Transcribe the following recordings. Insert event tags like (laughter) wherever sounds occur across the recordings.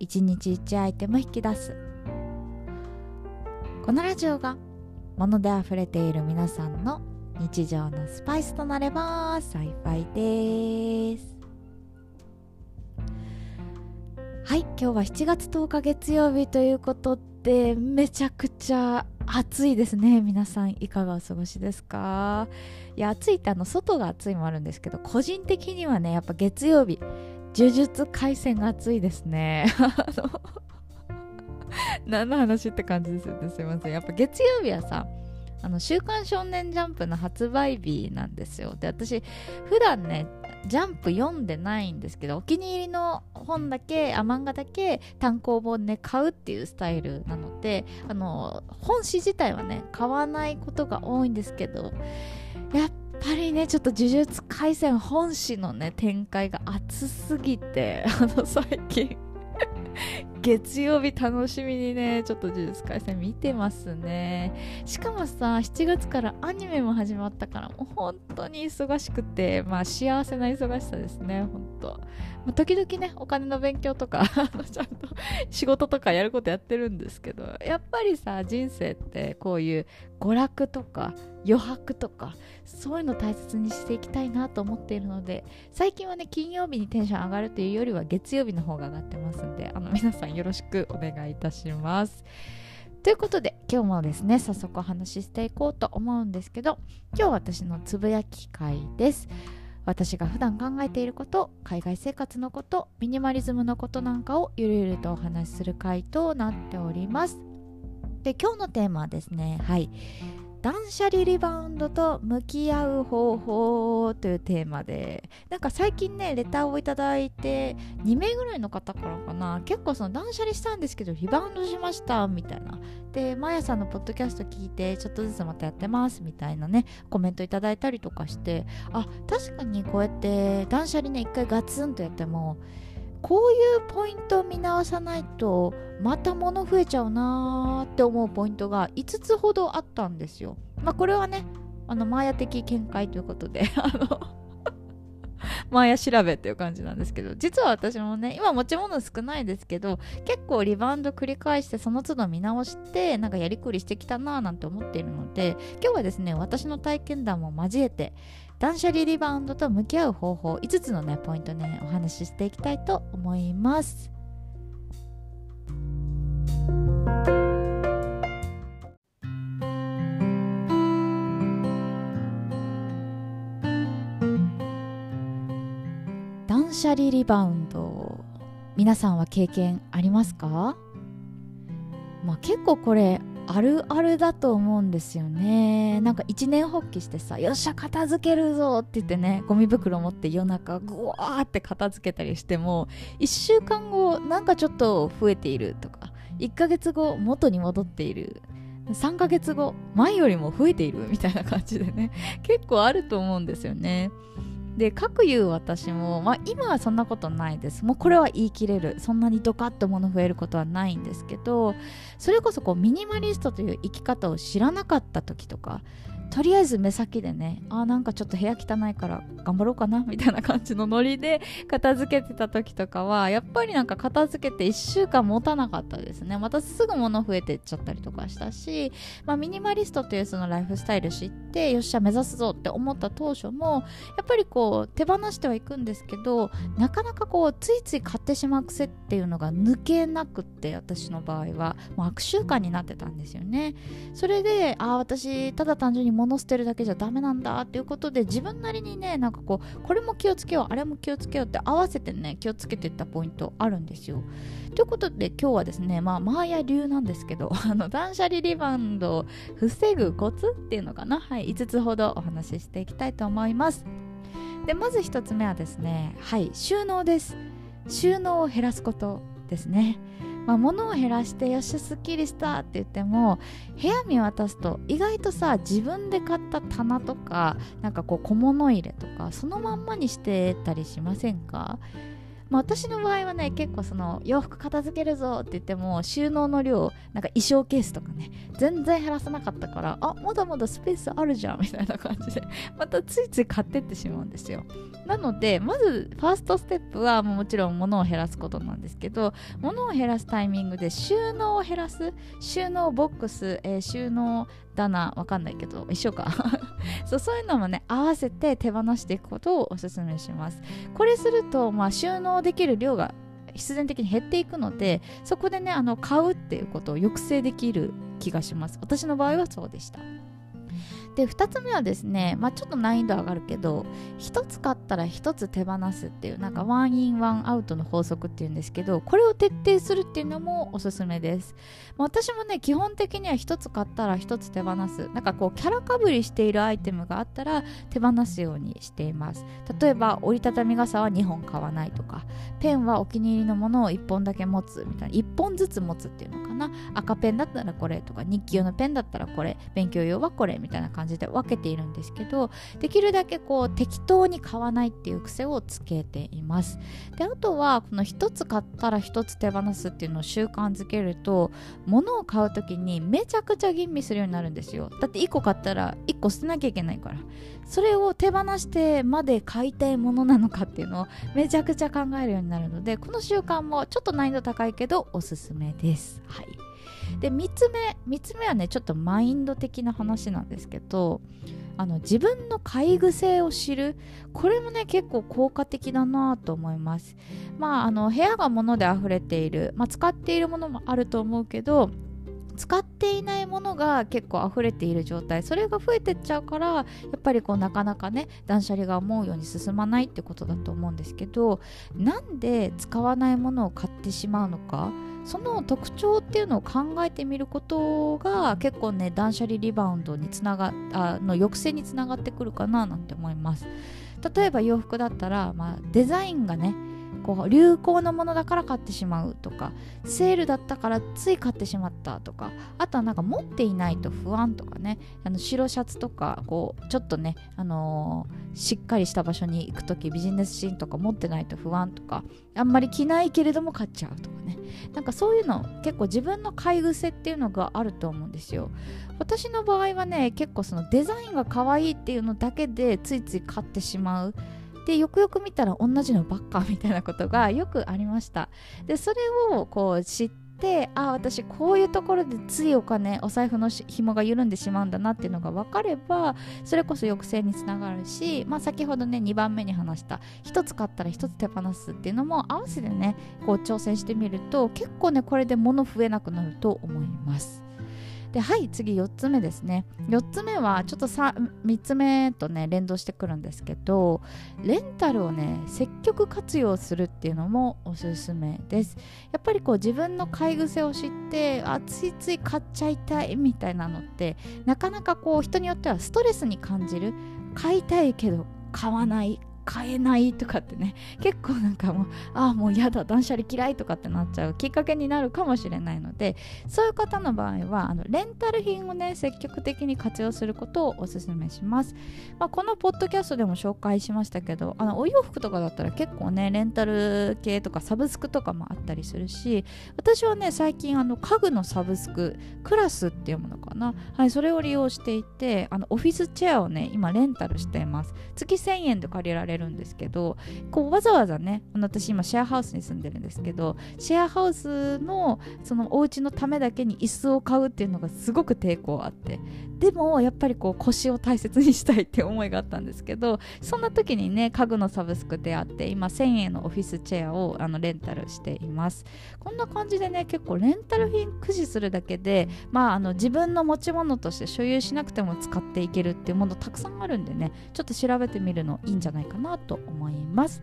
1日1アイテム引き出す。このラジオが物で溢れている皆さんの日常のスパイスとなれば幸いです。はい今日は7月10日月曜日ということでめちゃくちゃ暑いですね。皆さんいかがお過ごしですか？いや暑いってあの外が暑いもあるんですけど個人的にはねやっぱ月曜日呪術廻戦が暑いですね。何の話って感じですよね。すいません。やっぱ月曜日はさあの週刊少年ジャンプの発売日なんですよ。で私普段ねジャンプ読んでないんですけどお気に入りの本だけあ漫画だけ単行本ね買うっていうスタイルなのであの本誌自体はね買わないことが多いんですけどやっぱりねちょっと呪術廻戦本誌のね展開が熱すぎて (laughs) あの最近。(laughs) 月曜日楽しみにねちょっと呪術廻戦見てますね。しかもさ7月からアニメも始まったからもう本当に忙しくてまあ幸せな忙しさですね本当、時々ねお金の勉強とか (laughs) ちゃんと仕事とかやることやってるんですけどやっぱりさ人生ってこういう娯楽とか余白とかそういうの大切にしていきたいなと思っているので最近はね金曜日にテンション上がるというよりは月曜日の方が上がってますんであの皆さんよろしくお願いいたします。ということで今日もですね早速お話ししていこうと思うんですけど今日私のつぶやき会です。私が普段考えていること海外生活のことミニマリズムのことなんかをゆるゆるとお話しする回となっております。で今日のテーマはですねはい。断捨離リバウンドと向き合う方法というテーマでなんか最近ねレターをいただいて2名ぐらいの方からかな結構その断捨離したんですけどリバウンドしましたみたいな。でマヤさんのポッドキャスト聞いてちょっとずつまたやってますみたいなねコメントいただいたりとかしてあ確かにこうやって断捨離ね一回ガツンとやってもこういうポイントを見直さないとまた物増えちゃうなーって思うポイントが5つほどあったんですよ。まあこれはねあのマーヤ的見解ということであのマーヤ調べっていう感じなんですけど実は私もね今持ち物少ないですけど結構リバウンド繰り返してその都度見直してなんかやりくりしてきたなーなんて思っているので今日はですね私の体験談も交えて断捨離リバウンドと向き合う方法5つのねポイントねお話ししていきたいと思います。断捨離リバウンド皆さんは経験ありますか？まあ結構これあるあるだと思うんですよね。なんか一年発起してさよっしゃ片付けるぞって言ってねゴミ袋持って夜中ぐわーって片付けたりしても1週間後なんかちょっと増えているとか1ヶ月後元に戻っている3ヶ月後前よりも増えているみたいな感じでね結構あると思うんですよね。で各言う私も、まあ、今はそんなことないです。もうこれは言い切れる。そんなにドカッと物増えることはないんですけどそれこそこうミニマリストという生き方を知らなかった時とかとりあえず目先でねあなんかちょっと部屋汚いから頑張ろうかなみたいな感じのノリで片付けてた時とかはやっぱりなんか片付けて1週間持たなかったですね。またすぐ物増えてっちゃったりとかしたし、まあ、ミニマリストというそのライフスタイル知ってよっしゃ目指すぞって思った当初もやっぱりこう手放してはいくんですけどなかなかこうついつい買ってしまう癖っていうのが抜けなくって私の場合は。もう悪習慣になってたんですよね。それであ私ただ単純に物捨てるだけじゃダメなんだっていうことで自分なりにねなんかこうこれも気をつけようあれも気をつけようって合わせてね気をつけていったポイントあるんですよ。ということで今日はですねまあマーヤ流なんですけどあの断捨離リバウンドを防ぐコツっていうのかなはい5つほどお話ししていきたいと思います。でまず1つ目はですねはい収納です収納を減らすことですねまあ、物を減らしてよしすっきりしたって言っても部屋見渡すと意外とさ自分で買った棚とかなんかこう小物入れとかそのまんまにしてたりしませんか？まあ、私の場合はね結構その洋服片付けるぞって言っても収納の量なんか衣装ケースとかね全然減らさなかったからあまだまだスペースあるじゃんみたいな感じでまたついつい買ってってしまうんですよ。なのでまずファーストステップはもちろん物を減らすことなんですけど物を減らすタイミングで収納を減らす収納ボックス、えー、収納棚わかんないけど一緒か。(laughs) そうそういうのもね合わせて手放していくことをおすすめします。これすると、まあ、収納できる量が必然的に減っていくのでそこでねあの買うっていうことを抑制できる気がします。私の場合はそうでした。で2つ目はですね、まあ、ちょっと難易度上がるけど1つ買ったら1つ手放すっていうなんかワンインワンアウトの法則っていうんですけどこれを徹底するっていうのもおすすめです、まあ、私もね基本的には1つ買ったら1つ手放す。なんかこうキャラかぶりしているアイテムがあったら手放すようにしています。例えば折りたたみ傘は2本買わないとかペンはお気に入りのものを1本だけ持つみたいな1本ずつ持つっていうのかな。赤ペンだったらこれとか日記用のペンだったらこれ勉強用はこれみたいな感じ感じで分けているんですけどできるだけこう適当に買わないっていう癖をつけています。であとはこの1つ買ったら1つ手放すっていうのを習慣づけると物を買う時にめちゃくちゃ吟味するようになるんですよ。だって1個買ったら1個捨てなきゃいけないから。それを手放してまで買いたいものなのかっていうのをめちゃくちゃ考えるようになるのでこの習慣もちょっと難易度高いけどおすすめです。はい。で3つ目3つ目はねちょっとマインド的な話なんですけどあの自分の買い癖を知る。これもね結構効果的だなと思います。まああの部屋が物で溢れている、まあ、使っているものもあると思うけど使っていないものが結構溢れている状態。それが増えてっちゃうからやっぱりこうなかなかね断捨離が思うように進まないってことだと思うんですけどなんで使わないものを買ってしまうのかその特徴っていうのを考えてみることが結構ね断捨離リバウンドにつながあの抑制につながってくるかななんて思います。例えば洋服だったら、まあ、デザインがねこう流行のものだから買ってしまうとかセールだったからつい買ってしまったとかあとはなんか持っていないと不安とかねあの白シャツとかこうちょっとね、あのー、しっかりした場所に行く時ビジネスシーンとか持ってないと不安とかあんまり着ないけれども買っちゃうとかね。なんかそういうの結構自分の買い癖っていうのがあると思うんですよ。私の場合はね結構そのデザインが可愛いっていうのだけでついつい買ってしまう。でよくよく見たら同じのばっかみたいなことがよくありました。でそれをこう知ってあ私こういうところでついお金お財布の紐が緩んでしまうんだなっていうのが分かればそれこそ抑制につながるし、まあ、先ほどね2番目に話した1つ買ったら1つ手放すっていうのも合わせてねこう挑戦してみると結構ねこれで物増えなくなると思います。ではい次4つ目ですね。4つ目はちょっとさ3つ目とね連動してくるんですけどレンタルをね積極活用するっていうのもおすすめです。やっぱりこう自分の買い癖を知ってあついつい買っちゃいたいみたいなのってなかなかこう人によってはストレスに感じる。買いたいけど買わない。買えないとかってね結構なんかもうああもうやだ断捨離嫌いとかってなっちゃうきっかけになるかもしれないのでそういう方の場合はあのレンタル品をね積極的に活用することをお勧めします、まあ、このポッドキャストでも紹介しましたけどあのお洋服とかだったら結構ねレンタル系とかサブスクとかもあったりするし私はね最近あの家具のサブスククラスっていうものかな。はいそれを利用していてあのオフィスチェアをね今レンタルしています。月1000円で借りられるんですけどこうわざわざね私今シェアハウスに住んでるんですけどシェアハウスのそのお家のためだけに椅子を買うっていうのがすごく抵抗あってでもやっぱりこう腰を大切にしたいって思いがあったんですけどそんな時にね家具のサブスクであって今1000円のオフィスチェアをあのレンタルしています。こんな感じでね結構レンタル品駆使するだけでまああの自分の持ち物として所有しなくても使っていけるっていうものたくさんあるんでねちょっと調べてみるのいいんじゃないかなと思います。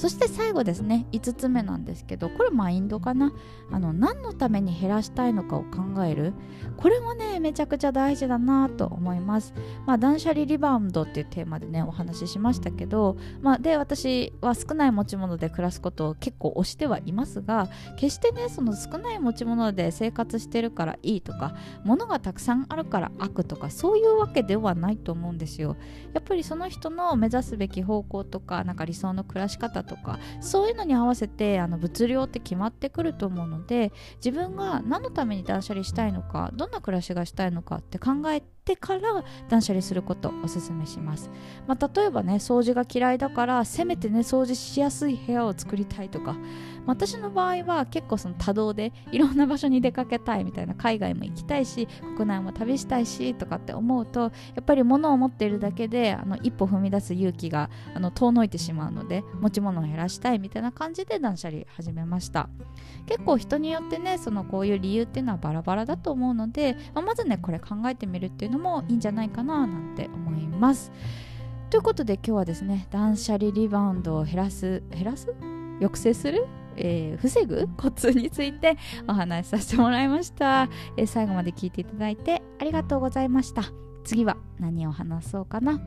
そして最後ですね5つ目なんですけどこれマインドかな？あの何のために減らしたいのかを考える。これもねめちゃくちゃ大事だなと思います。まあ断捨離リバウンドっていうテーマでねお話ししましたけどまあで私は少ない持ち物で暮らすことを結構推してはいますが決してねその少ない持ち物で生活してるからいいとか物がたくさんあるから悪とかそういうわけではないと思うんですよ。やっぱりその人の目指すべき方向とかなんか理想の暮らし方とかそういうのに合わせてあの物量って決まってくると思うので自分が何のために断捨離したいのかどんな暮らしがしたいのかって考えてから断捨離することをおすすめします、まあ、例えばね掃除が嫌いだからせめてね掃除しやすい部屋を作りたいとか私の場合は結構その多動でいろんな場所に出かけたいみたいな海外も行きたいし国内も旅したいしとかって思うとやっぱり物を持っているだけであの一歩踏み出す勇気があの遠のいてしまうので持ち物を減らしたいみたいな感じで断捨離始めました。結構人によってねそのこういう理由っていうのはバラバラだと思うので、まあ、まずねこれ考えてみるっていうのもいいんじゃないかななんて思います。ということで今日はですね断捨離リバウンドを減らす減らす？抑制する？えー、防ぐコツについてお話しさせてもらいました、えー、最後まで聞いていただいてありがとうございました。次は何を話そうかな。